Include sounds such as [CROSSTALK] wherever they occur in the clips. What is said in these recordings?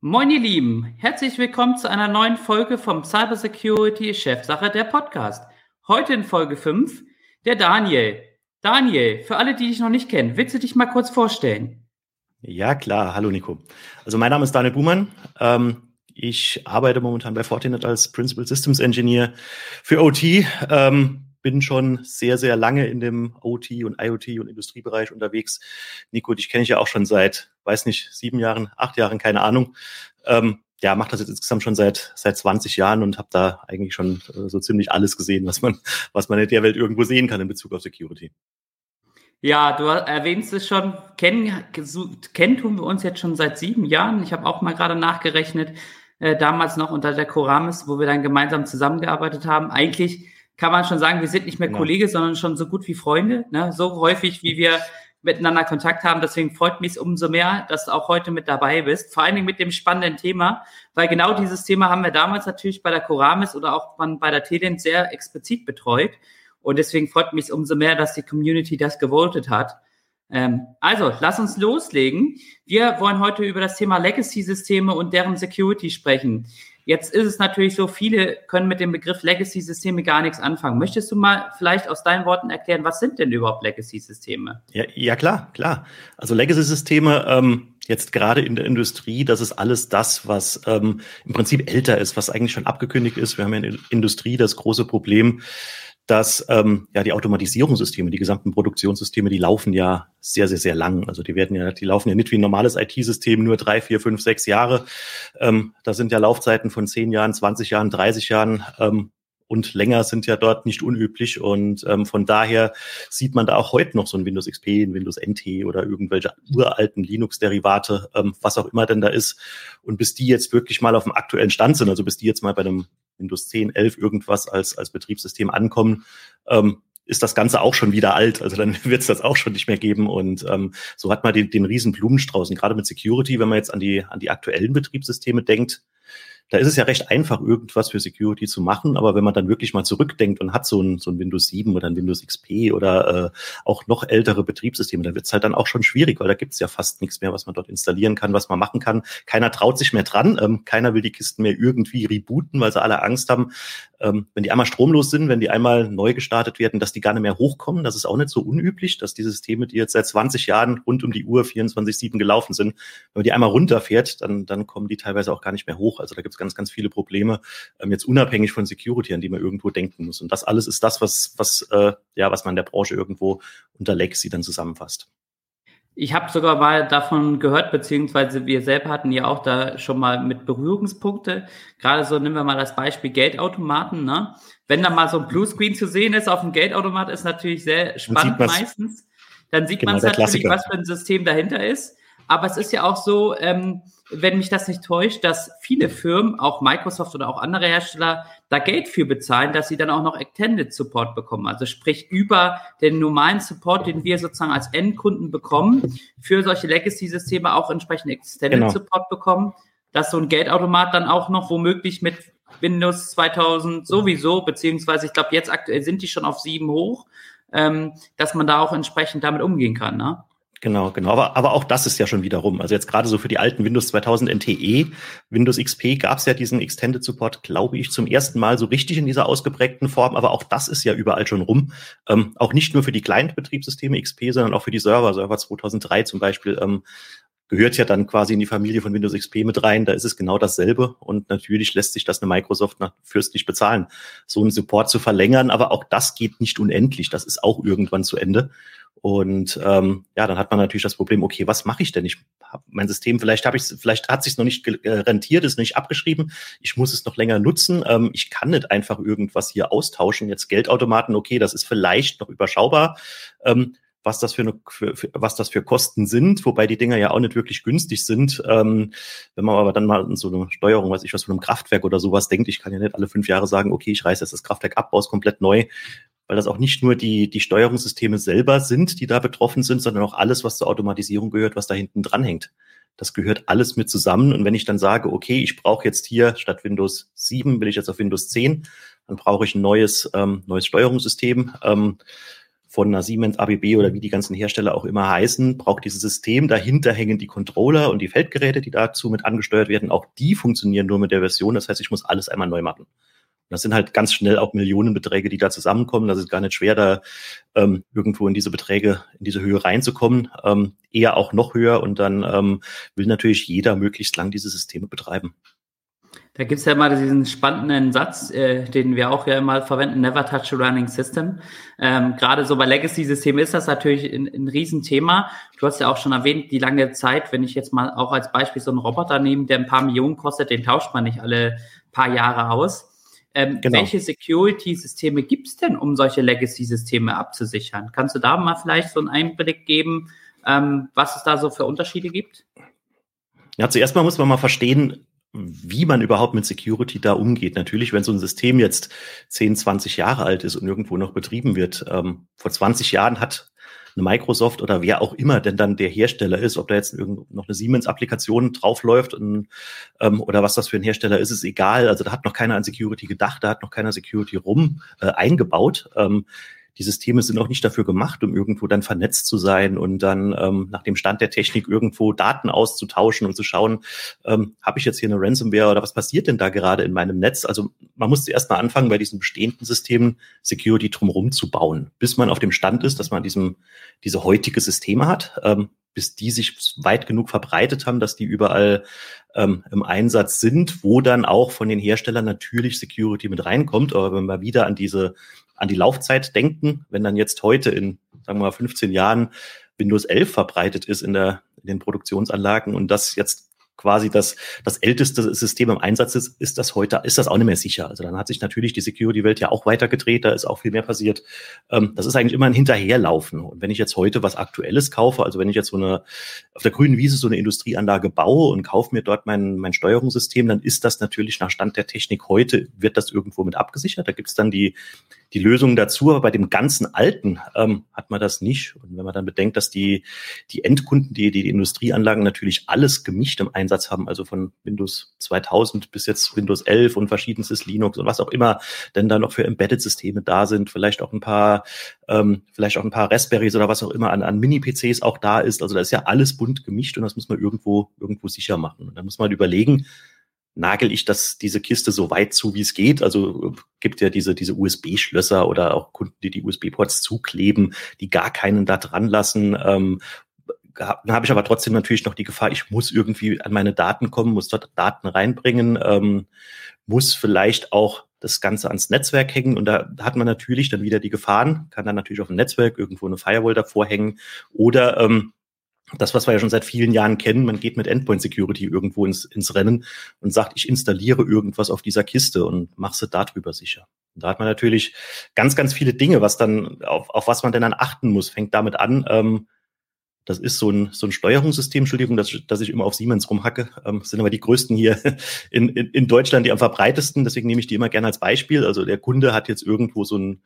Moin ihr Lieben, herzlich willkommen zu einer neuen Folge vom Cybersecurity Chefsache der Podcast. Heute in Folge 5 der Daniel. Daniel, für alle, die dich noch nicht kennen, willst du dich mal kurz vorstellen? Ja, klar. Hallo Nico. Also mein Name ist Daniel Buhmann. Ähm, ich arbeite momentan bei Fortinet als Principal Systems Engineer für OT. Ähm, bin schon sehr, sehr lange in dem OT und IoT und Industriebereich unterwegs. Nico, dich kenne ich ja auch schon seit, weiß nicht, sieben Jahren, acht Jahren, keine Ahnung. Ähm, ja, mache das jetzt insgesamt schon seit seit 20 Jahren und habe da eigentlich schon äh, so ziemlich alles gesehen, was man was man in der Welt irgendwo sehen kann in Bezug auf Security. Ja, du erwähnst es schon, kennen, kennen tun wir uns jetzt schon seit sieben Jahren. Ich habe auch mal gerade nachgerechnet, äh, damals noch unter der Coramis, wo wir dann gemeinsam zusammengearbeitet haben. Eigentlich kann man schon sagen, wir sind nicht mehr genau. Kollege, sondern schon so gut wie Freunde. Ne? So häufig, wie wir miteinander Kontakt haben. Deswegen freut mich umso mehr, dass du auch heute mit dabei bist. Vor allen Dingen mit dem spannenden Thema, weil genau dieses Thema haben wir damals natürlich bei der Coramis oder auch bei der Telent sehr explizit betreut. Und deswegen freut mich umso mehr, dass die Community das gewotet hat. Ähm, also, lass uns loslegen. Wir wollen heute über das Thema Legacy-Systeme und deren Security sprechen. Jetzt ist es natürlich so, viele können mit dem Begriff Legacy-Systeme gar nichts anfangen. Möchtest du mal vielleicht aus deinen Worten erklären, was sind denn überhaupt Legacy-Systeme? Ja, ja, klar, klar. Also Legacy-Systeme, ähm, jetzt gerade in der Industrie, das ist alles das, was ähm, im Prinzip älter ist, was eigentlich schon abgekündigt ist. Wir haben ja in der Industrie das große Problem, dass ähm, ja die Automatisierungssysteme, die gesamten Produktionssysteme, die laufen ja sehr, sehr, sehr lang. Also die werden ja, die laufen ja nicht wie ein normales IT-System nur drei, vier, fünf, sechs Jahre. Ähm, da sind ja Laufzeiten von zehn Jahren, 20 Jahren, 30 Jahren. Ähm, und länger sind ja dort nicht unüblich. Und ähm, von daher sieht man da auch heute noch so ein Windows XP, ein Windows NT oder irgendwelche uralten Linux-Derivate, ähm, was auch immer denn da ist. Und bis die jetzt wirklich mal auf dem aktuellen Stand sind, also bis die jetzt mal bei einem Windows 10, 11 irgendwas als, als Betriebssystem ankommen, ähm, ist das Ganze auch schon wieder alt. Also dann [LAUGHS] wird es das auch schon nicht mehr geben. Und ähm, so hat man den, den riesen Blumenstrauß. Und gerade mit Security, wenn man jetzt an die, an die aktuellen Betriebssysteme denkt, da ist es ja recht einfach, irgendwas für Security zu machen. Aber wenn man dann wirklich mal zurückdenkt und hat so ein, so ein Windows 7 oder ein Windows XP oder äh, auch noch ältere Betriebssysteme, da wird es halt dann auch schon schwierig, weil da gibt es ja fast nichts mehr, was man dort installieren kann, was man machen kann. Keiner traut sich mehr dran. Ähm, keiner will die Kisten mehr irgendwie rebooten, weil sie alle Angst haben, ähm, wenn die einmal stromlos sind, wenn die einmal neu gestartet werden, dass die gar nicht mehr hochkommen. Das ist auch nicht so unüblich, dass die Systeme, die jetzt seit 20 Jahren rund um die Uhr 24-7 gelaufen sind, wenn man die einmal runterfährt, dann, dann kommen die teilweise auch gar nicht mehr hoch. Also da gibt ganz, ganz viele Probleme, ähm, jetzt unabhängig von Security, an die man irgendwo denken muss. Und das alles ist das, was, was, äh, ja, was man in der Branche irgendwo unter Legacy dann zusammenfasst. Ich habe sogar mal davon gehört, beziehungsweise wir selber hatten ja auch da schon mal mit Berührungspunkte. Gerade so nehmen wir mal das Beispiel Geldautomaten. Ne? Wenn da mal so ein Bluescreen zu sehen ist auf dem Geldautomat, ist natürlich sehr spannend meistens. Dann sieht genau, man natürlich, Klassiker. was für ein System dahinter ist. Aber es ist ja auch so, ähm, wenn mich das nicht täuscht, dass viele Firmen, auch Microsoft oder auch andere Hersteller, da Geld für bezahlen, dass sie dann auch noch Extended Support bekommen. Also sprich über den normalen Support, den wir sozusagen als Endkunden bekommen, für solche Legacy-Systeme auch entsprechend Extended genau. Support bekommen, dass so ein Geldautomat dann auch noch womöglich mit Windows 2000 sowieso, beziehungsweise ich glaube jetzt aktuell sind die schon auf sieben hoch, ähm, dass man da auch entsprechend damit umgehen kann. Ne? Genau, genau. Aber, aber auch das ist ja schon wieder rum. Also jetzt gerade so für die alten Windows 2000 NTE, Windows XP gab es ja diesen Extended Support, glaube ich, zum ersten Mal so richtig in dieser ausgeprägten Form. Aber auch das ist ja überall schon rum. Ähm, auch nicht nur für die Client-Betriebssysteme XP, sondern auch für die Server. Server 2003 zum Beispiel ähm, gehört ja dann quasi in die Familie von Windows XP mit rein. Da ist es genau dasselbe. Und natürlich lässt sich das eine Microsoft nach fürstlich bezahlen, so einen Support zu verlängern. Aber auch das geht nicht unendlich. Das ist auch irgendwann zu Ende. Und ähm, ja, dann hat man natürlich das Problem, okay, was mache ich denn? Ich habe mein System, vielleicht habe ich vielleicht hat sich noch nicht äh, rentiert, ist nicht abgeschrieben, ich muss es noch länger nutzen. Ähm, ich kann nicht einfach irgendwas hier austauschen. Jetzt Geldautomaten, okay, das ist vielleicht noch überschaubar. Ähm, was das für, eine, für, für, was das für Kosten sind, wobei die Dinger ja auch nicht wirklich günstig sind. Ähm, wenn man aber dann mal in so eine Steuerung, weiß ich was, von einem Kraftwerk oder sowas denkt, ich kann ja nicht alle fünf Jahre sagen, okay, ich reiße jetzt das Kraftwerk ab, baue es komplett neu, weil das auch nicht nur die, die Steuerungssysteme selber sind, die da betroffen sind, sondern auch alles, was zur Automatisierung gehört, was da hinten dran hängt. Das gehört alles mit zusammen. Und wenn ich dann sage, okay, ich brauche jetzt hier statt Windows 7, will ich jetzt auf Windows 10, dann brauche ich ein neues, ähm, neues Steuerungssystem. Ähm, von einer Siemens, ABB oder wie die ganzen Hersteller auch immer heißen, braucht dieses System. Dahinter hängen die Controller und die Feldgeräte, die dazu mit angesteuert werden. Auch die funktionieren nur mit der Version. Das heißt, ich muss alles einmal neu machen. Das sind halt ganz schnell auch Millionenbeträge, die da zusammenkommen. Das ist gar nicht schwer, da ähm, irgendwo in diese Beträge, in diese Höhe reinzukommen. Ähm, eher auch noch höher. Und dann ähm, will natürlich jeder möglichst lang diese Systeme betreiben. Da gibt es ja mal diesen spannenden Satz, äh, den wir auch ja immer verwenden, never touch a running system. Ähm, Gerade so bei Legacy-Systemen ist das natürlich ein, ein Riesenthema. Du hast ja auch schon erwähnt, die lange Zeit, wenn ich jetzt mal auch als Beispiel so einen Roboter nehme, der ein paar Millionen kostet, den tauscht man nicht alle paar Jahre aus. Ähm, genau. Welche Security-Systeme gibt es denn, um solche Legacy-Systeme abzusichern? Kannst du da mal vielleicht so einen Einblick geben, ähm, was es da so für Unterschiede gibt? Ja, zuerst mal muss man mal verstehen, wie man überhaupt mit Security da umgeht. Natürlich, wenn so ein System jetzt 10, 20 Jahre alt ist und irgendwo noch betrieben wird. Ähm, vor 20 Jahren hat eine Microsoft oder wer auch immer denn dann der Hersteller ist, ob da jetzt noch eine Siemens-Applikation draufläuft und, ähm, oder was das für ein Hersteller ist, ist egal. Also da hat noch keiner an Security gedacht, da hat noch keiner Security rum äh, eingebaut. Ähm, die Systeme sind auch nicht dafür gemacht, um irgendwo dann vernetzt zu sein und dann ähm, nach dem Stand der Technik irgendwo Daten auszutauschen und zu schauen, ähm, habe ich jetzt hier eine Ransomware oder was passiert denn da gerade in meinem Netz? Also man muss zuerst mal anfangen, bei diesen bestehenden Systemen Security drumherum zu bauen, bis man auf dem Stand ist, dass man diesem, diese heutige Systeme hat. Ähm, bis die sich weit genug verbreitet haben, dass die überall ähm, im Einsatz sind, wo dann auch von den Herstellern natürlich Security mit reinkommt. Aber wenn wir wieder an diese an die Laufzeit denken, wenn dann jetzt heute in, sagen wir mal, 15 Jahren Windows 11 verbreitet ist in, der, in den Produktionsanlagen und das jetzt quasi das, das älteste System im Einsatz ist, ist das heute, ist das auch nicht mehr sicher. Also dann hat sich natürlich die Security-Welt ja auch weitergedreht, da ist auch viel mehr passiert. Ähm, das ist eigentlich immer ein Hinterherlaufen. Und wenn ich jetzt heute was Aktuelles kaufe, also wenn ich jetzt so eine, auf der grünen Wiese so eine Industrieanlage baue und kaufe mir dort mein, mein Steuerungssystem, dann ist das natürlich nach Stand der Technik heute, wird das irgendwo mit abgesichert. Da gibt es dann die, die Lösung dazu, aber bei dem ganzen Alten ähm, hat man das nicht. Und wenn man dann bedenkt, dass die, die Endkunden, die, die Industrieanlagen natürlich alles gemischt im Einsatz haben, also von Windows 2000 bis jetzt Windows 11 und verschiedenstes Linux und was auch immer denn da noch für Embedded-Systeme da sind, vielleicht auch ein paar, ähm, vielleicht auch ein paar Raspberries oder was auch immer an, an Mini-PCs auch da ist. Also da ist ja alles bunt gemischt und das muss man irgendwo, irgendwo sicher machen. Und da muss man überlegen, nagel ich das, diese Kiste so weit zu, wie es geht. Also gibt ja diese, diese USB-Schlösser oder auch Kunden, die die USB-Ports zukleben, die gar keinen da dran lassen. Ähm, dann habe ich aber trotzdem natürlich noch die Gefahr, ich muss irgendwie an meine Daten kommen, muss dort Daten reinbringen, ähm, muss vielleicht auch das Ganze ans Netzwerk hängen und da hat man natürlich dann wieder die Gefahren, kann dann natürlich auf dem Netzwerk irgendwo eine Firewall davor hängen oder ähm, das, was wir ja schon seit vielen Jahren kennen, man geht mit Endpoint Security irgendwo ins, ins Rennen und sagt, ich installiere irgendwas auf dieser Kiste und mache sie darüber sicher. Und da hat man natürlich ganz, ganz viele Dinge, was dann, auf, auf was man denn dann achten muss. Fängt damit an, ähm, das ist so ein, so ein Steuerungssystem, Entschuldigung, dass, dass ich immer auf Siemens rumhacke. Ähm, sind aber die größten hier [LAUGHS] in, in, in Deutschland, die am verbreitesten. Deswegen nehme ich die immer gerne als Beispiel. Also der Kunde hat jetzt irgendwo so ein,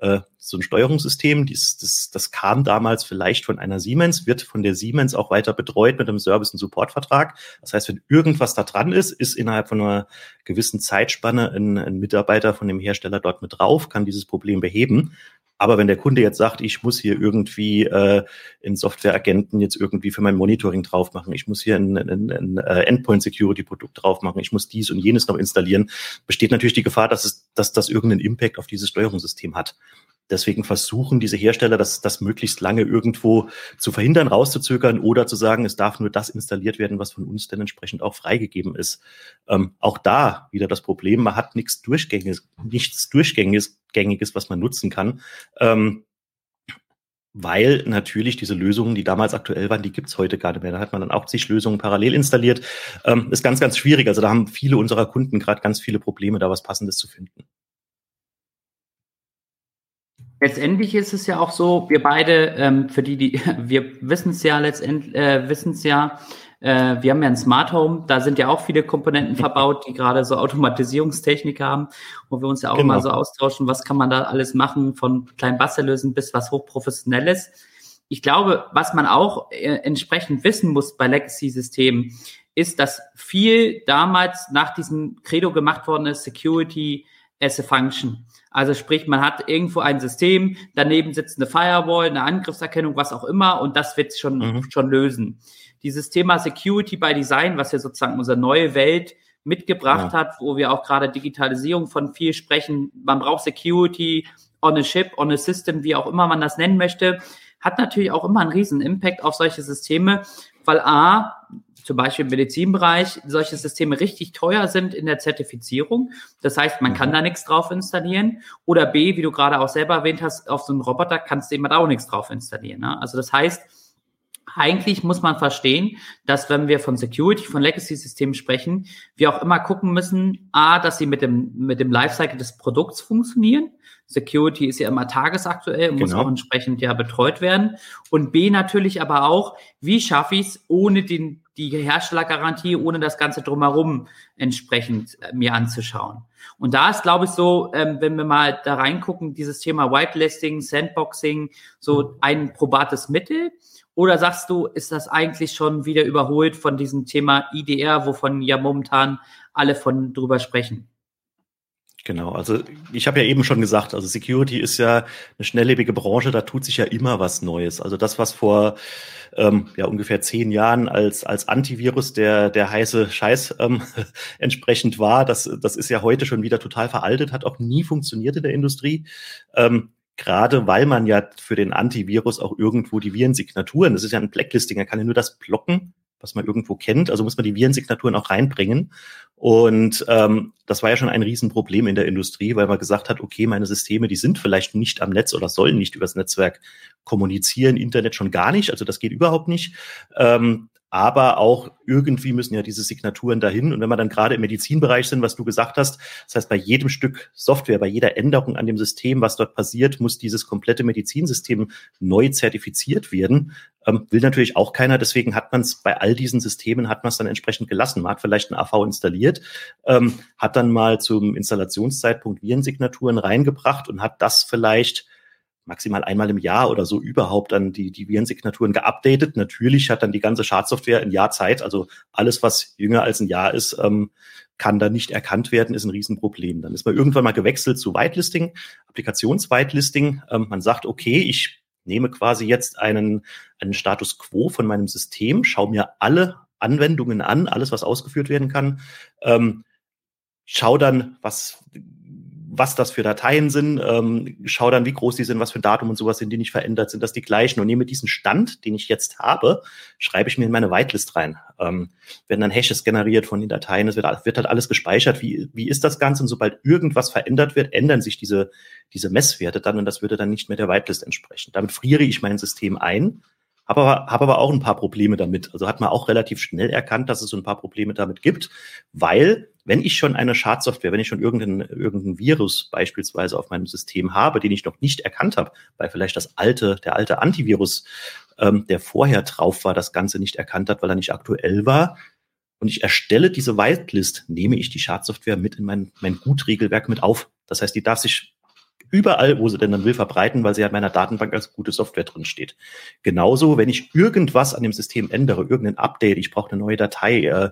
äh, so ein Steuerungssystem. Dies, das, das kam damals vielleicht von einer Siemens, wird von der Siemens auch weiter betreut mit einem Service- und Supportvertrag. Das heißt, wenn irgendwas da dran ist, ist innerhalb von einer gewissen Zeitspanne ein, ein Mitarbeiter von dem Hersteller dort mit drauf, kann dieses Problem beheben. Aber wenn der Kunde jetzt sagt, ich muss hier irgendwie äh, in Softwareagenten jetzt irgendwie für mein Monitoring drauf machen, ich muss hier ein, ein, ein äh, Endpoint-Security-Produkt drauf machen, ich muss dies und jenes noch installieren, besteht natürlich die Gefahr, dass, es, dass das irgendeinen Impact auf dieses Steuerungssystem hat. Deswegen versuchen diese Hersteller, das, das möglichst lange irgendwo zu verhindern, rauszuzögern oder zu sagen, es darf nur das installiert werden, was von uns dann entsprechend auch freigegeben ist. Ähm, auch da wieder das Problem, man hat nichts Durchgängiges, nichts Durchgängiges, Gängiges, was man nutzen kann. Ähm, weil natürlich diese Lösungen, die damals aktuell waren, die gibt's heute gar nicht mehr. Da hat man dann auch zig Lösungen parallel installiert. Ähm, ist ganz, ganz schwierig. Also da haben viele unserer Kunden gerade ganz viele Probleme, da was Passendes zu finden. Letztendlich ist es ja auch so, wir beide, ähm, für die, die, [LAUGHS] wir wissen es ja letztendlich, äh, wissen es ja, äh, wir haben ja ein Smart Home, da sind ja auch viele Komponenten verbaut, die gerade so Automatisierungstechnik haben, wo wir uns ja auch genau. immer so austauschen, was kann man da alles machen, von kleinen Bastelösen bis was hochprofessionelles. Ich glaube, was man auch äh, entsprechend wissen muss bei Legacy-Systemen, ist, dass viel damals nach diesem Credo gemacht worden ist, Security as a Function. Also sprich, man hat irgendwo ein System, daneben sitzt eine Firewall, eine Angriffserkennung, was auch immer, und das wird schon, mhm. schon lösen. Dieses Thema Security by Design, was ja sozusagen unsere neue Welt mitgebracht ja. hat, wo wir auch gerade Digitalisierung von viel sprechen. Man braucht Security on a Ship, on a System, wie auch immer man das nennen möchte, hat natürlich auch immer einen riesen Impact auf solche Systeme, weil A, zum Beispiel im Medizinbereich solche Systeme richtig teuer sind in der Zertifizierung. Das heißt, man kann mhm. da nichts drauf installieren. Oder B, wie du gerade auch selber erwähnt hast, auf so einen Roboter kannst du eben auch nichts drauf installieren. Ne? Also das heißt, eigentlich muss man verstehen, dass wenn wir von Security, von Legacy-Systemen sprechen, wir auch immer gucken müssen, a, dass sie mit dem, mit dem Lifecycle des Produkts funktionieren. Security ist ja immer tagesaktuell und genau. muss auch entsprechend ja betreut werden. Und B natürlich aber auch, wie schaffe ich es ohne den, die Herstellergarantie, ohne das Ganze drumherum entsprechend äh, mir anzuschauen. Und da ist, glaube ich, so, ähm, wenn wir mal da reingucken, dieses Thema Whitelisting, Sandboxing, so ein probates Mittel. Oder sagst du, ist das eigentlich schon wieder überholt von diesem Thema IDR, wovon ja momentan alle von drüber sprechen? Genau, also ich habe ja eben schon gesagt, also Security ist ja eine schnelllebige Branche, da tut sich ja immer was Neues. Also das, was vor ähm, ja ungefähr zehn Jahren als als Antivirus der der heiße Scheiß ähm, [LAUGHS] entsprechend war, das das ist ja heute schon wieder total veraltet, hat auch nie funktioniert in der Industrie. Ähm, Gerade weil man ja für den Antivirus auch irgendwo die Virensignaturen, das ist ja ein Blacklisting, er kann ja nur das blocken, was man irgendwo kennt. Also muss man die Virensignaturen auch reinbringen. Und ähm, das war ja schon ein Riesenproblem in der Industrie, weil man gesagt hat, okay, meine Systeme, die sind vielleicht nicht am Netz oder sollen nicht übers Netzwerk kommunizieren, Internet schon gar nicht, also das geht überhaupt nicht. Ähm, aber auch irgendwie müssen ja diese Signaturen dahin. Und wenn wir dann gerade im Medizinbereich sind, was du gesagt hast, das heißt, bei jedem Stück Software, bei jeder Änderung an dem System, was dort passiert, muss dieses komplette Medizinsystem neu zertifiziert werden. Ähm, will natürlich auch keiner. Deswegen hat man es bei all diesen Systemen, hat man es dann entsprechend gelassen. Man hat vielleicht ein AV installiert, ähm, hat dann mal zum Installationszeitpunkt Virensignaturen reingebracht und hat das vielleicht maximal einmal im Jahr oder so überhaupt dann die, die Virensignaturen geupdatet. Natürlich hat dann die ganze Schadsoftware ein Jahr Zeit. Also alles, was jünger als ein Jahr ist, ähm, kann da nicht erkannt werden, ist ein Riesenproblem. Dann ist man irgendwann mal gewechselt zu Whitelisting, Applikations-Whitelisting. Ähm, man sagt, okay, ich nehme quasi jetzt einen, einen Status quo von meinem System, schaue mir alle Anwendungen an, alles, was ausgeführt werden kann, ähm, schau dann, was was das für Dateien sind, ähm, schau dann, wie groß die sind, was für Datum und sowas sind, die nicht verändert, sind das die gleichen und nehme diesen Stand, den ich jetzt habe, schreibe ich mir in meine Whitelist rein. Ähm, werden dann Hashes generiert von den Dateien, es wird, wird halt alles gespeichert, wie, wie ist das Ganze und sobald irgendwas verändert wird, ändern sich diese, diese Messwerte dann und das würde dann nicht mehr der Whitelist entsprechen. Damit friere ich mein System ein, habe aber, hab aber auch ein paar Probleme damit. Also hat man auch relativ schnell erkannt, dass es so ein paar Probleme damit gibt, weil wenn ich schon eine Schadsoftware, wenn ich schon irgendeinen irgendein Virus beispielsweise auf meinem System habe, den ich noch nicht erkannt habe, weil vielleicht das alte, der alte Antivirus, ähm, der vorher drauf war, das Ganze nicht erkannt hat, weil er nicht aktuell war, und ich erstelle diese Whitelist, nehme ich die Schadsoftware mit in mein, mein Gutregelwerk mit auf. Das heißt, die darf sich überall, wo sie denn dann will, verbreiten, weil sie halt in meiner Datenbank als gute Software drin steht. Genauso, wenn ich irgendwas an dem System ändere, irgendein Update, ich brauche eine neue Datei, äh,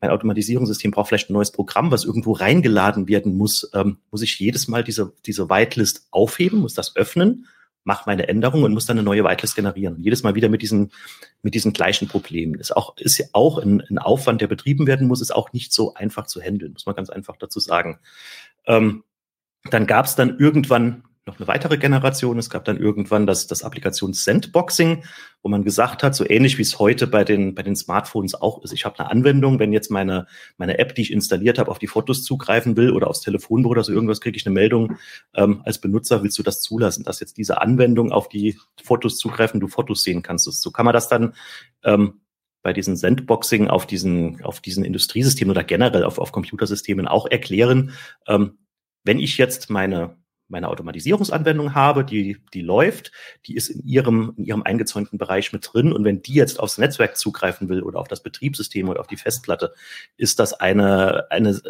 mein Automatisierungssystem braucht vielleicht ein neues Programm, was irgendwo reingeladen werden muss, ähm, muss ich jedes Mal diese, diese Whitelist aufheben, muss das öffnen, mache meine Änderung und muss dann eine neue Whitelist generieren. Jedes Mal wieder mit diesen, mit diesen gleichen Problemen. Ist auch, ist ja auch ein, ein Aufwand, der betrieben werden muss, ist auch nicht so einfach zu handeln, muss man ganz einfach dazu sagen. Ähm, dann gab es dann irgendwann noch eine weitere Generation. Es gab dann irgendwann das, das Applikations-Sandboxing, wo man gesagt hat, so ähnlich wie es heute bei den, bei den Smartphones auch ist. Ich habe eine Anwendung, wenn jetzt meine, meine App, die ich installiert habe, auf die Fotos zugreifen will oder aufs Telefonbuch oder so irgendwas, kriege ich eine Meldung, ähm, als Benutzer willst du das zulassen, dass jetzt diese Anwendung auf die Fotos zugreifen, du Fotos sehen kannst. So kann man das dann ähm, bei diesen Sandboxing auf diesen, auf diesen Industriesystemen oder generell auf, auf Computersystemen auch erklären. Ähm, wenn ich jetzt meine, meine Automatisierungsanwendung habe, die, die läuft, die ist in ihrem, in ihrem eingezäunten Bereich mit drin. Und wenn die jetzt aufs Netzwerk zugreifen will oder auf das Betriebssystem oder auf die Festplatte, ist das eine, eine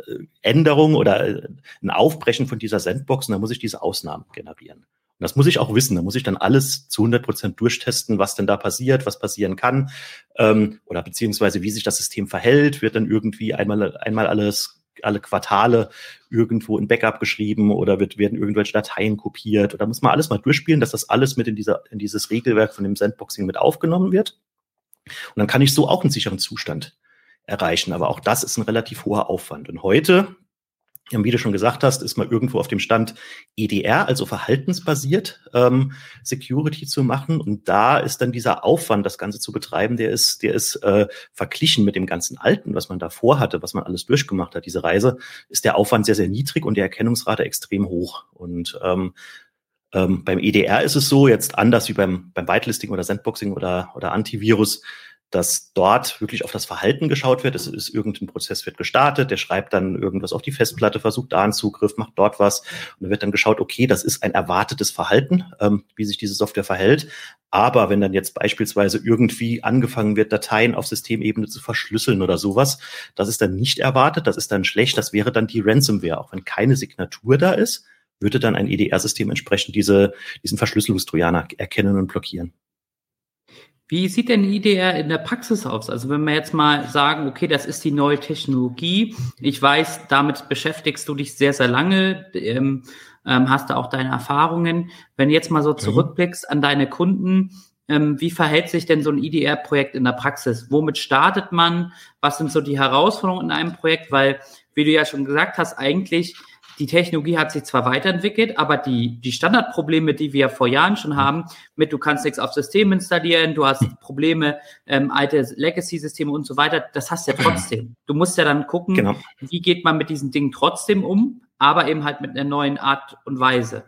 Änderung oder ein Aufbrechen von dieser Sandbox und da muss ich diese Ausnahmen generieren. Und das muss ich auch wissen. Da muss ich dann alles zu 100 Prozent durchtesten, was denn da passiert, was passieren kann ähm, oder beziehungsweise wie sich das System verhält. Wird dann irgendwie einmal, einmal alles alle Quartale irgendwo in Backup geschrieben oder wird, werden irgendwelche Dateien kopiert oder muss man alles mal durchspielen, dass das alles mit in dieser, in dieses Regelwerk von dem Sandboxing mit aufgenommen wird. Und dann kann ich so auch einen sicheren Zustand erreichen. Aber auch das ist ein relativ hoher Aufwand. Und heute wie du schon gesagt hast, ist man irgendwo auf dem Stand EDR, also verhaltensbasiert ähm, Security zu machen. Und da ist dann dieser Aufwand, das Ganze zu betreiben, der ist, der ist äh, verglichen mit dem ganzen Alten, was man davor hatte, was man alles durchgemacht hat, diese Reise, ist der Aufwand sehr, sehr niedrig und die Erkennungsrate extrem hoch. Und ähm, ähm, beim EDR ist es so, jetzt anders wie beim, beim Whitelisting oder Sandboxing oder, oder Antivirus, dass dort wirklich auf das Verhalten geschaut wird. Es ist irgendein Prozess wird gestartet, der schreibt dann irgendwas auf die Festplatte, versucht da einen Zugriff, macht dort was und da wird dann geschaut, okay, das ist ein erwartetes Verhalten, ähm, wie sich diese Software verhält. Aber wenn dann jetzt beispielsweise irgendwie angefangen wird, Dateien auf Systemebene zu verschlüsseln oder sowas, das ist dann nicht erwartet, das ist dann schlecht, das wäre dann die Ransomware. Auch wenn keine Signatur da ist, würde dann ein EDR-System entsprechend diese, diesen Verschlüsselungstrojaner erkennen und blockieren. Wie sieht denn IDR in der Praxis aus? Also wenn wir jetzt mal sagen, okay, das ist die neue Technologie. Ich weiß, damit beschäftigst du dich sehr, sehr lange, ähm, ähm, hast da auch deine Erfahrungen. Wenn du jetzt mal so mhm. zurückblickst an deine Kunden, ähm, wie verhält sich denn so ein IDR-Projekt in der Praxis? Womit startet man? Was sind so die Herausforderungen in einem Projekt? Weil, wie du ja schon gesagt hast, eigentlich die Technologie hat sich zwar weiterentwickelt, aber die, die Standardprobleme, die wir vor Jahren schon haben, mit du kannst nichts auf System installieren, du hast Probleme, ähm, alte Legacy-Systeme und so weiter, das hast du ja trotzdem. Du musst ja dann gucken, genau. wie geht man mit diesen Dingen trotzdem um, aber eben halt mit einer neuen Art und Weise.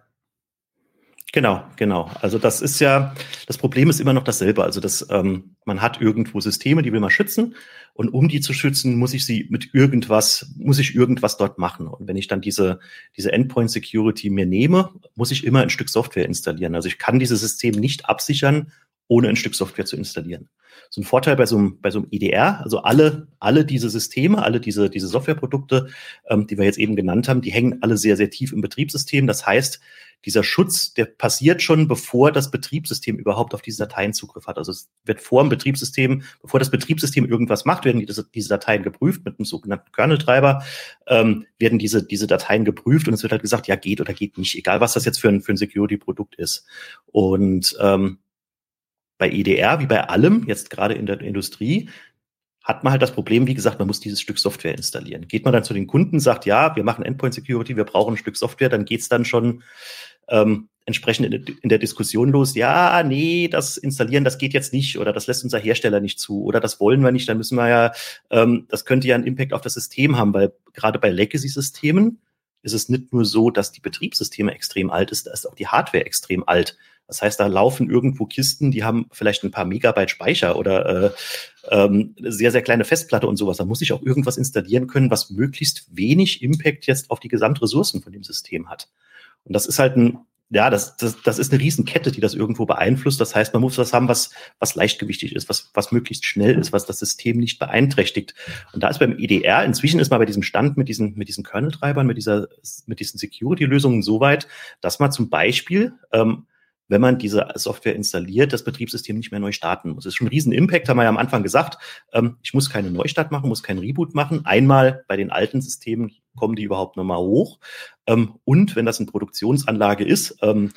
Genau, genau. Also das ist ja, das Problem ist immer noch dasselbe. Also dass ähm, man hat irgendwo Systeme, die will man schützen und um die zu schützen, muss ich sie mit irgendwas, muss ich irgendwas dort machen. Und wenn ich dann diese, diese Endpoint Security mir nehme, muss ich immer ein Stück Software installieren. Also ich kann dieses System nicht absichern, ohne ein Stück Software zu installieren. So ein Vorteil bei so einem, bei so einem EDR, also alle, alle diese Systeme, alle diese, diese Softwareprodukte, ähm, die wir jetzt eben genannt haben, die hängen alle sehr, sehr tief im Betriebssystem. Das heißt, dieser Schutz, der passiert schon, bevor das Betriebssystem überhaupt auf diese Dateien Zugriff hat. Also es wird vor dem Betriebssystem, bevor das Betriebssystem irgendwas macht, werden diese, diese Dateien geprüft mit einem sogenannten Kernel-Treiber, ähm, werden diese, diese Dateien geprüft und es wird halt gesagt, ja, geht oder geht nicht, egal was das jetzt für ein, für ein Security-Produkt ist. Und ähm, bei EDR, wie bei allem, jetzt gerade in der Industrie, hat man halt das Problem, wie gesagt, man muss dieses Stück Software installieren. Geht man dann zu den Kunden, sagt, ja, wir machen Endpoint Security, wir brauchen ein Stück Software, dann geht's dann schon ähm, entsprechend in, in, der Diskussion los, ja, nee, das installieren, das geht jetzt nicht oder das lässt unser Hersteller nicht zu oder das wollen wir nicht, dann müssen wir ja, ähm, das könnte ja einen Impact auf das System haben, weil gerade bei Legacy-Systemen ist es nicht nur so, dass die Betriebssysteme extrem alt ist, da ist auch die Hardware extrem alt. Das heißt, da laufen irgendwo Kisten, die haben vielleicht ein paar Megabyte Speicher oder äh, ähm, sehr, sehr kleine Festplatte und sowas. Da muss ich auch irgendwas installieren können, was möglichst wenig Impact jetzt auf die Gesamtressourcen von dem System hat. Und das ist halt ein, ja, das, das, das ist eine Riesenkette, die das irgendwo beeinflusst. Das heißt, man muss was haben, was, was leichtgewichtig ist, was, was möglichst schnell ist, was das System nicht beeinträchtigt. Und da ist beim EDR, inzwischen ist man bei diesem Stand mit diesen, mit diesen Kernel-Treibern, mit dieser, mit diesen Security-Lösungen so weit, dass man zum Beispiel ähm, wenn man diese Software installiert, das Betriebssystem nicht mehr neu starten muss. Das ist schon ein riesen Impact, haben wir ja am Anfang gesagt. Ähm, ich muss keine Neustart machen, muss keinen Reboot machen. Einmal bei den alten Systemen kommen die überhaupt nochmal hoch. Ähm, und wenn das eine Produktionsanlage ist, ähm,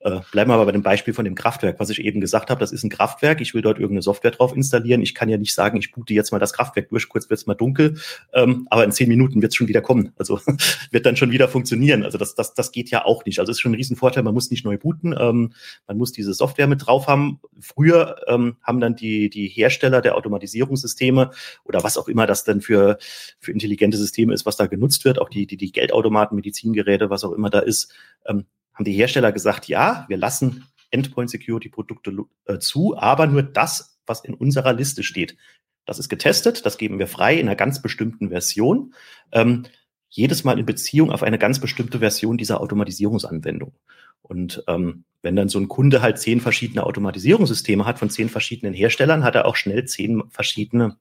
äh, bleiben wir aber bei dem Beispiel von dem Kraftwerk, was ich eben gesagt habe. Das ist ein Kraftwerk. Ich will dort irgendeine Software drauf installieren. Ich kann ja nicht sagen, ich boote jetzt mal das Kraftwerk durch. Kurz wird es mal dunkel, ähm, aber in zehn Minuten wird es schon wieder kommen. Also [LAUGHS] wird dann schon wieder funktionieren. Also das, das, das geht ja auch nicht. Also ist schon ein Riesenvorteil. Man muss nicht neu booten. Ähm, man muss diese Software mit drauf haben. Früher ähm, haben dann die, die Hersteller der Automatisierungssysteme oder was auch immer das denn für, für intelligente Systeme ist, was da genutzt wird, auch die, die, die Geldautomaten, Medizingeräte, was auch immer da ist, ähm, haben die Hersteller gesagt, ja, wir lassen Endpoint Security Produkte äh, zu, aber nur das, was in unserer Liste steht. Das ist getestet, das geben wir frei in einer ganz bestimmten Version. Ähm, jedes Mal in Beziehung auf eine ganz bestimmte Version dieser Automatisierungsanwendung. Und ähm, wenn dann so ein Kunde halt zehn verschiedene Automatisierungssysteme hat von zehn verschiedenen Herstellern, hat er auch schnell zehn verschiedene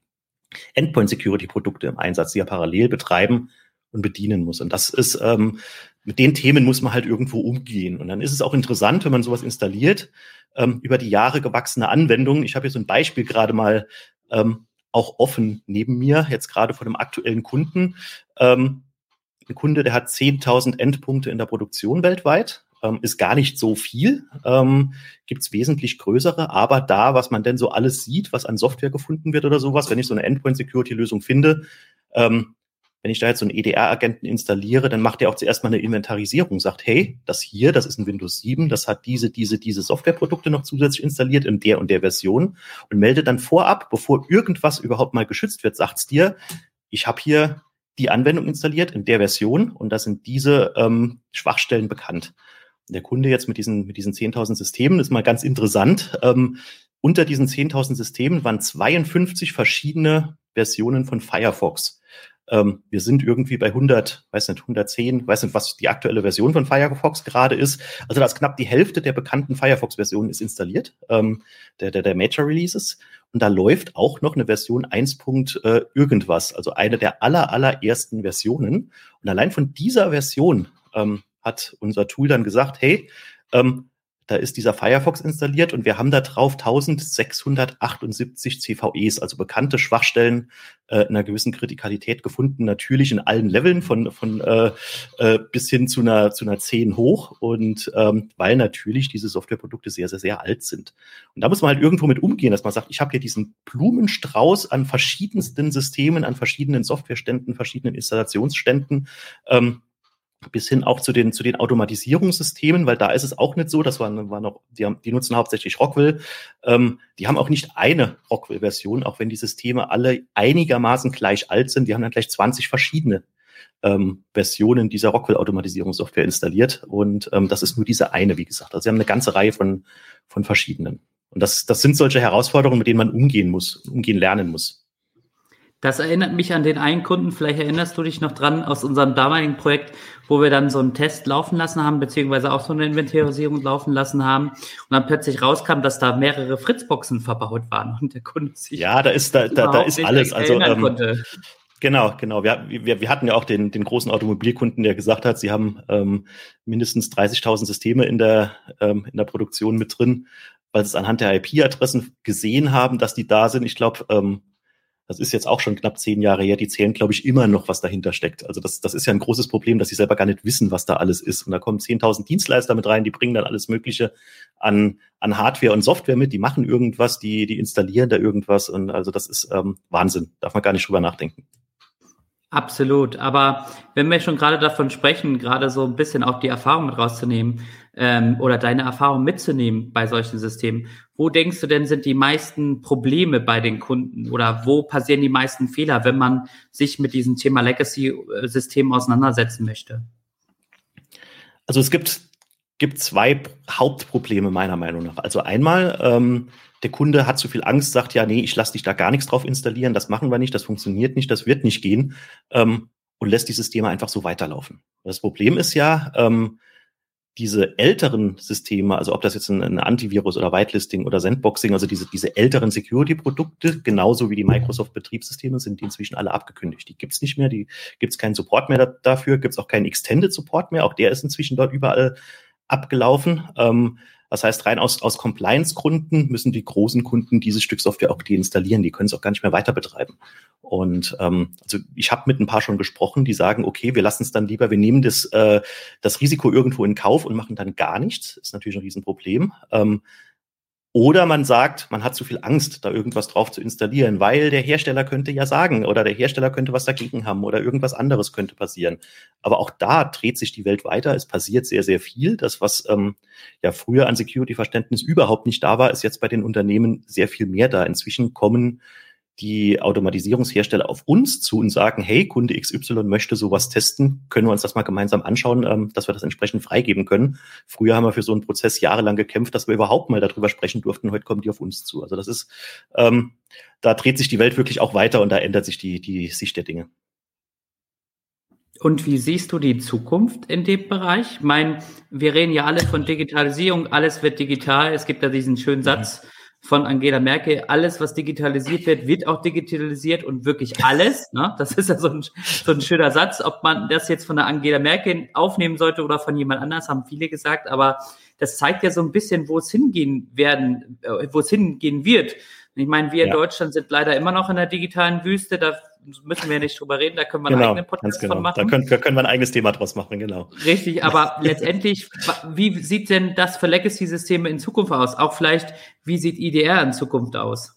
Endpoint-Security-Produkte im Einsatz, die er parallel betreiben und bedienen muss. Und das ist, ähm, mit den Themen muss man halt irgendwo umgehen. Und dann ist es auch interessant, wenn man sowas installiert, ähm, über die Jahre gewachsene Anwendungen. Ich habe hier so ein Beispiel gerade mal ähm, auch offen neben mir, jetzt gerade von einem aktuellen Kunden. Ähm, ein Kunde, der hat 10.000 Endpunkte in der Produktion weltweit. Ähm, ist gar nicht so viel, ähm, gibt es wesentlich größere, aber da, was man denn so alles sieht, was an Software gefunden wird oder sowas, wenn ich so eine Endpoint-Security-Lösung finde, ähm, wenn ich da jetzt so einen EDR-Agenten installiere, dann macht er auch zuerst mal eine Inventarisierung, sagt, hey, das hier, das ist ein Windows 7, das hat diese, diese, diese Softwareprodukte noch zusätzlich installiert in der und der Version und meldet dann vorab, bevor irgendwas überhaupt mal geschützt wird, sagt's dir, ich habe hier die Anwendung installiert in der Version und da sind diese ähm, Schwachstellen bekannt. Der Kunde jetzt mit diesen, mit diesen 10.000 Systemen ist mal ganz interessant. Ähm, unter diesen 10.000 Systemen waren 52 verschiedene Versionen von Firefox. Ähm, wir sind irgendwie bei 100, weiß nicht, 110, weiß nicht, was die aktuelle Version von Firefox gerade ist. Also da ist knapp die Hälfte der bekannten Firefox-Versionen ist installiert, ähm, der, der, der Major Releases. Und da läuft auch noch eine Version 1. Äh, irgendwas, also eine der aller, allerersten Versionen. Und allein von dieser Version ähm, hat unser Tool dann gesagt, hey, ähm, da ist dieser Firefox installiert und wir haben da drauf 1678 CVEs, also bekannte Schwachstellen äh, in einer gewissen Kritikalität gefunden, natürlich in allen Leveln von, von äh, äh, bis hin zu einer, zu einer 10 hoch und ähm, weil natürlich diese Softwareprodukte sehr, sehr, sehr alt sind. Und da muss man halt irgendwo mit umgehen, dass man sagt, ich habe hier diesen Blumenstrauß an verschiedensten Systemen, an verschiedenen Softwareständen, verschiedenen Installationsständen, ähm, bis hin auch zu den, zu den Automatisierungssystemen, weil da ist es auch nicht so, das war, war noch, die, haben, die nutzen hauptsächlich Rockwell, ähm, die haben auch nicht eine Rockwell-Version, auch wenn die Systeme alle einigermaßen gleich alt sind, die haben dann gleich 20 verschiedene ähm, Versionen dieser Rockwell-Automatisierungssoftware installiert und ähm, das ist nur diese eine, wie gesagt. Also sie haben eine ganze Reihe von, von verschiedenen. Und das, das sind solche Herausforderungen, mit denen man umgehen muss, umgehen lernen muss. Das erinnert mich an den einen Kunden, vielleicht erinnerst du dich noch dran, aus unserem damaligen Projekt, wo wir dann so einen Test laufen lassen haben, beziehungsweise auch so eine Inventarisierung laufen lassen haben und dann plötzlich rauskam, dass da mehrere Fritzboxen verbaut waren und der Kunde sich Ja, da ist, da, da, da ist alles. Also, ähm, Genau, genau. Wir, wir, wir hatten ja auch den, den großen Automobilkunden, der gesagt hat, sie haben ähm, mindestens 30.000 Systeme in der, ähm, in der Produktion mit drin, weil sie es anhand der IP-Adressen gesehen haben, dass die da sind. Ich glaube, ähm, das ist jetzt auch schon knapp zehn Jahre her, die zählen, glaube ich, immer noch, was dahinter steckt. Also das, das ist ja ein großes Problem, dass sie selber gar nicht wissen, was da alles ist. Und da kommen 10.000 Dienstleister mit rein, die bringen dann alles Mögliche an, an Hardware und Software mit, die machen irgendwas, die, die installieren da irgendwas. Und also das ist ähm, Wahnsinn, darf man gar nicht drüber nachdenken. Absolut. Aber wenn wir schon gerade davon sprechen, gerade so ein bisschen auch die Erfahrung mit rauszunehmen ähm, oder deine Erfahrung mitzunehmen bei solchen Systemen, wo denkst du denn sind die meisten Probleme bei den Kunden oder wo passieren die meisten Fehler, wenn man sich mit diesem Thema Legacy-System auseinandersetzen möchte? Also es gibt, gibt zwei Hauptprobleme meiner Meinung nach. Also einmal, ähm, der Kunde hat zu viel Angst, sagt ja, nee, ich lasse dich da gar nichts drauf installieren, das machen wir nicht, das funktioniert nicht, das wird nicht gehen ähm, und lässt die Systeme einfach so weiterlaufen. Das Problem ist ja, ähm, diese älteren Systeme, also ob das jetzt ein, ein, Antivirus oder Whitelisting oder Sandboxing, also diese, diese älteren Security-Produkte, genauso wie die Microsoft-Betriebssysteme, sind die inzwischen alle abgekündigt. Die gibt's nicht mehr, die gibt's keinen Support mehr da, dafür, gibt's auch keinen Extended Support mehr, auch der ist inzwischen dort überall abgelaufen. Ähm, das heißt, rein aus, aus Compliance-Gründen müssen die großen Kunden dieses Stück Software auch deinstallieren. Die können es auch gar nicht mehr weiter betreiben. Und ähm, also ich habe mit ein paar schon gesprochen, die sagen, okay, wir lassen es dann lieber, wir nehmen das, äh, das Risiko irgendwo in Kauf und machen dann gar nichts. Ist natürlich ein Riesenproblem. Ähm, oder man sagt, man hat zu viel Angst, da irgendwas drauf zu installieren, weil der Hersteller könnte ja sagen oder der Hersteller könnte was dagegen haben oder irgendwas anderes könnte passieren. Aber auch da dreht sich die Welt weiter. Es passiert sehr, sehr viel. Das, was ähm, ja früher an Security-Verständnis überhaupt nicht da war, ist jetzt bei den Unternehmen sehr viel mehr da. Inzwischen kommen die Automatisierungshersteller auf uns zu und sagen, hey, Kunde XY möchte sowas testen, können wir uns das mal gemeinsam anschauen, ähm, dass wir das entsprechend freigeben können. Früher haben wir für so einen Prozess jahrelang gekämpft, dass wir überhaupt mal darüber sprechen durften. Heute kommen die auf uns zu. Also das ist, ähm, da dreht sich die Welt wirklich auch weiter und da ändert sich die, die Sicht der Dinge. Und wie siehst du die Zukunft in dem Bereich? Ich meine, wir reden ja alle von Digitalisierung, alles wird digital. Es gibt ja diesen schönen Satz von Angela Merkel, alles, was digitalisiert wird, wird auch digitalisiert und wirklich alles. Ne? Das ist ja so ein, so ein schöner Satz. Ob man das jetzt von der Angela Merkel aufnehmen sollte oder von jemand anders, haben viele gesagt. Aber das zeigt ja so ein bisschen, wo es hingehen werden, äh, wo es hingehen wird. Ich meine, wir ja. in Deutschland sind leider immer noch in der digitalen Wüste. Da müssen wir nicht drüber reden, da können wir genau, einen eigenen Podcast genau. von machen. Da können, können wir ein eigenes Thema draus machen, genau. Richtig, [LAUGHS] aber letztendlich, wie sieht denn das für Legacy-Systeme in Zukunft aus? Auch vielleicht, wie sieht IDR in Zukunft aus?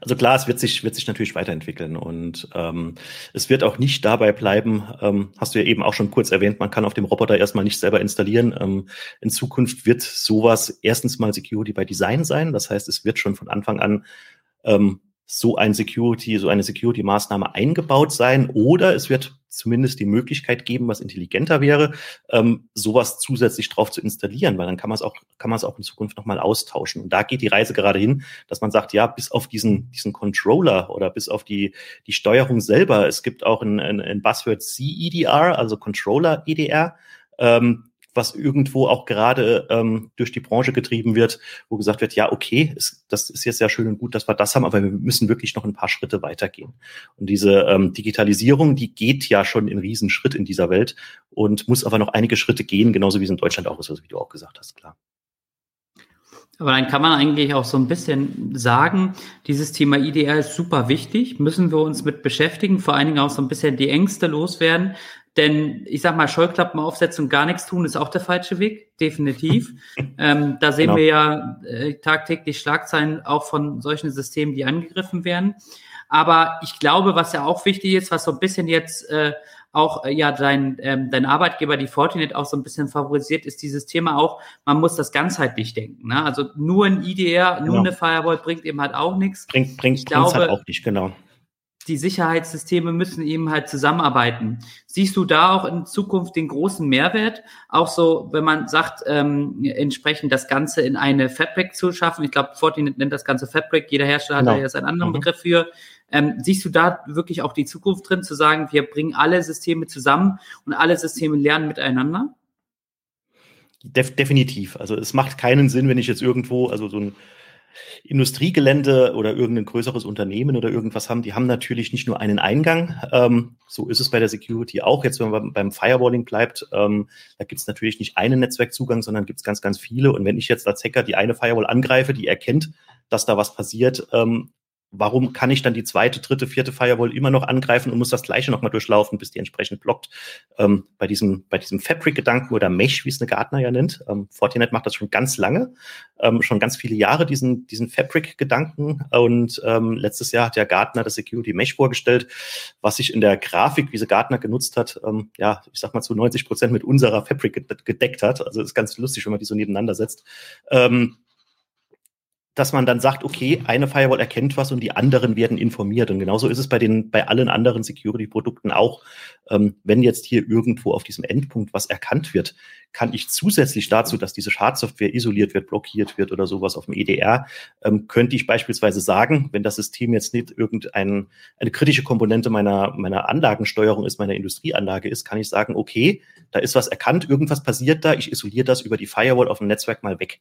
Also klar, es wird sich, wird sich natürlich weiterentwickeln und ähm, es wird auch nicht dabei bleiben, ähm, hast du ja eben auch schon kurz erwähnt, man kann auf dem Roboter erstmal nicht selber installieren. Ähm, in Zukunft wird sowas erstens mal Security by Design sein. Das heißt, es wird schon von Anfang an ähm, so ein Security, so eine Security-Maßnahme eingebaut sein oder es wird zumindest die Möglichkeit geben, was intelligenter wäre, ähm, sowas zusätzlich drauf zu installieren, weil dann kann man es auch, kann man es auch in Zukunft nochmal austauschen. Und da geht die Reise gerade hin, dass man sagt, ja, bis auf diesen, diesen Controller oder bis auf die, die Steuerung selber, es gibt auch ein, ein, ein Buzzword CEDR, also Controller EDR, ähm, was irgendwo auch gerade ähm, durch die Branche getrieben wird, wo gesagt wird, ja, okay, ist, das ist jetzt sehr schön und gut, dass wir das haben, aber wir müssen wirklich noch ein paar Schritte weitergehen. Und diese ähm, Digitalisierung, die geht ja schon in Riesenschritt in dieser Welt und muss aber noch einige Schritte gehen, genauso wie es in Deutschland auch ist, also wie du auch gesagt hast, klar. Aber dann kann man eigentlich auch so ein bisschen sagen, dieses Thema IDR ist super wichtig, müssen wir uns mit beschäftigen, vor allen Dingen auch so ein bisschen die Ängste loswerden, denn ich sag mal, Scheuklappen aufsetzen und gar nichts tun ist auch der falsche Weg, definitiv. [LAUGHS] ähm, da sehen genau. wir ja äh, tagtäglich Schlagzeilen auch von solchen Systemen, die angegriffen werden. Aber ich glaube, was ja auch wichtig ist, was so ein bisschen jetzt äh, auch äh, ja dein, ähm, dein Arbeitgeber, die Fortinet, auch so ein bisschen favorisiert, ist dieses Thema auch, man muss das ganzheitlich denken. Ne? Also nur ein IDR, genau. nur eine Firewall bringt eben halt auch nichts. Bringt, bringt, ich glaube, halt auch nicht, genau die Sicherheitssysteme müssen eben halt zusammenarbeiten. Siehst du da auch in Zukunft den großen Mehrwert? Auch so, wenn man sagt, ähm, entsprechend das Ganze in eine Fabric zu schaffen. Ich glaube, Fortinet nennt das Ganze Fabric. Jeder Hersteller genau. hat da jetzt einen anderen mhm. Begriff für. Ähm, siehst du da wirklich auch die Zukunft drin, zu sagen, wir bringen alle Systeme zusammen und alle Systeme lernen miteinander? Def definitiv. Also es macht keinen Sinn, wenn ich jetzt irgendwo, also so ein Industriegelände oder irgendein größeres Unternehmen oder irgendwas haben, die haben natürlich nicht nur einen Eingang. Ähm, so ist es bei der Security auch. Jetzt, wenn man beim Firewalling bleibt, ähm, da gibt es natürlich nicht einen Netzwerkzugang, sondern gibt es ganz, ganz viele. Und wenn ich jetzt als Hacker die eine Firewall angreife, die erkennt, dass da was passiert, ähm, warum kann ich dann die zweite, dritte, vierte Firewall immer noch angreifen und muss das gleiche nochmal durchlaufen, bis die entsprechend blockt? Ähm, bei diesem, bei diesem Fabric-Gedanken oder Mesh, wie es eine Gartner ja nennt. Ähm, Fortinet macht das schon ganz lange, ähm, schon ganz viele Jahre, diesen, diesen Fabric-Gedanken. Und ähm, letztes Jahr hat ja Gartner das Security Mesh vorgestellt, was sich in der Grafik, wie sie Gartner genutzt hat, ähm, ja, ich sag mal zu 90 Prozent mit unserer Fabric gedeckt hat. Also ist ganz lustig, wenn man die so nebeneinander setzt. Ähm, dass man dann sagt, okay, eine Firewall erkennt was und die anderen werden informiert. Und genauso ist es bei den, bei allen anderen Security-Produkten auch. Ähm, wenn jetzt hier irgendwo auf diesem Endpunkt was erkannt wird, kann ich zusätzlich dazu, dass diese Schadsoftware isoliert wird, blockiert wird oder sowas auf dem EDR, ähm, könnte ich beispielsweise sagen, wenn das System jetzt nicht irgendeine eine kritische Komponente meiner, meiner Anlagensteuerung ist, meiner Industrieanlage ist, kann ich sagen, okay, da ist was erkannt, irgendwas passiert da, ich isoliere das über die Firewall auf dem Netzwerk mal weg.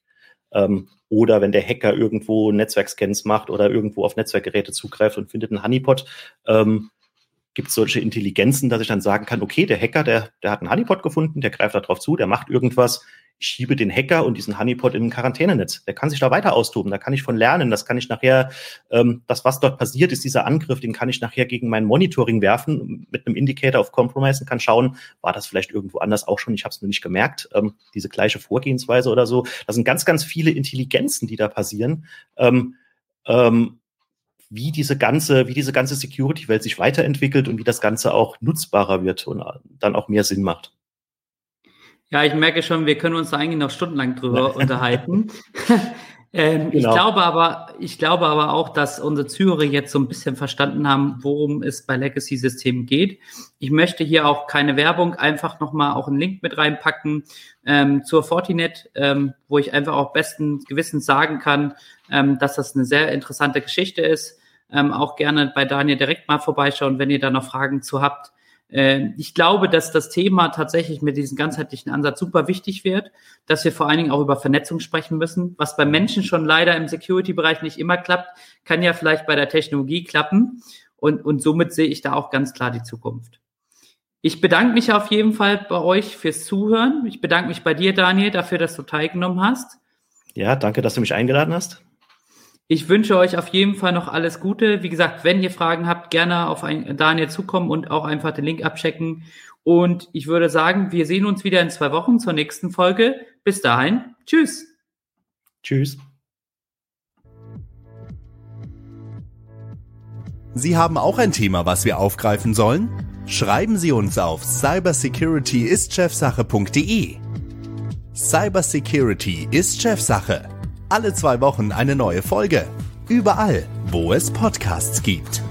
Ähm, oder wenn der Hacker irgendwo Netzwerkscans macht oder irgendwo auf Netzwerkgeräte zugreift und findet einen Honeypot, ähm, gibt es solche Intelligenzen, dass ich dann sagen kann, okay, der Hacker, der, der hat einen Honeypot gefunden, der greift da drauf zu, der macht irgendwas, ich schiebe den Hacker und diesen Honeypot in ein Quarantänenetz. Der kann sich da weiter austoben, da kann ich von lernen, das kann ich nachher, ähm, das, was dort passiert ist, dieser Angriff, den kann ich nachher gegen mein Monitoring werfen mit einem Indicator of Compromise und kann schauen, war das vielleicht irgendwo anders auch schon, ich habe es nur nicht gemerkt, ähm, diese gleiche Vorgehensweise oder so. Das sind ganz, ganz viele Intelligenzen, die da passieren. Ähm, ähm, wie diese ganze, wie diese ganze Security-Welt sich weiterentwickelt und wie das Ganze auch nutzbarer wird und dann auch mehr Sinn macht. Ja, ich merke schon, wir können uns da eigentlich noch stundenlang drüber unterhalten. [LAUGHS] ähm, genau. Ich glaube aber, ich glaube aber auch, dass unsere Zuhörer jetzt so ein bisschen verstanden haben, worum es bei Legacy-Systemen geht. Ich möchte hier auch keine Werbung, einfach nochmal auch einen Link mit reinpacken ähm, zur Fortinet, ähm, wo ich einfach auch besten Gewissens sagen kann, ähm, dass das eine sehr interessante Geschichte ist. Ähm, auch gerne bei Daniel direkt mal vorbeischauen, wenn ihr da noch Fragen zu habt. Äh, ich glaube, dass das Thema tatsächlich mit diesem ganzheitlichen Ansatz super wichtig wird, dass wir vor allen Dingen auch über Vernetzung sprechen müssen. Was bei Menschen schon leider im Security-Bereich nicht immer klappt, kann ja vielleicht bei der Technologie klappen. Und, und somit sehe ich da auch ganz klar die Zukunft. Ich bedanke mich auf jeden Fall bei euch fürs Zuhören. Ich bedanke mich bei dir, Daniel, dafür, dass du teilgenommen hast. Ja, danke, dass du mich eingeladen hast. Ich wünsche euch auf jeden Fall noch alles Gute. Wie gesagt, wenn ihr Fragen habt, gerne auf ein, Daniel zukommen und auch einfach den Link abchecken. Und ich würde sagen, wir sehen uns wieder in zwei Wochen zur nächsten Folge. Bis dahin. Tschüss. Tschüss. Sie haben auch ein Thema, was wir aufgreifen sollen? Schreiben Sie uns auf cybersecurityistchefsache.de. Cybersecurity ist Chefsache. Alle zwei Wochen eine neue Folge. Überall, wo es Podcasts gibt.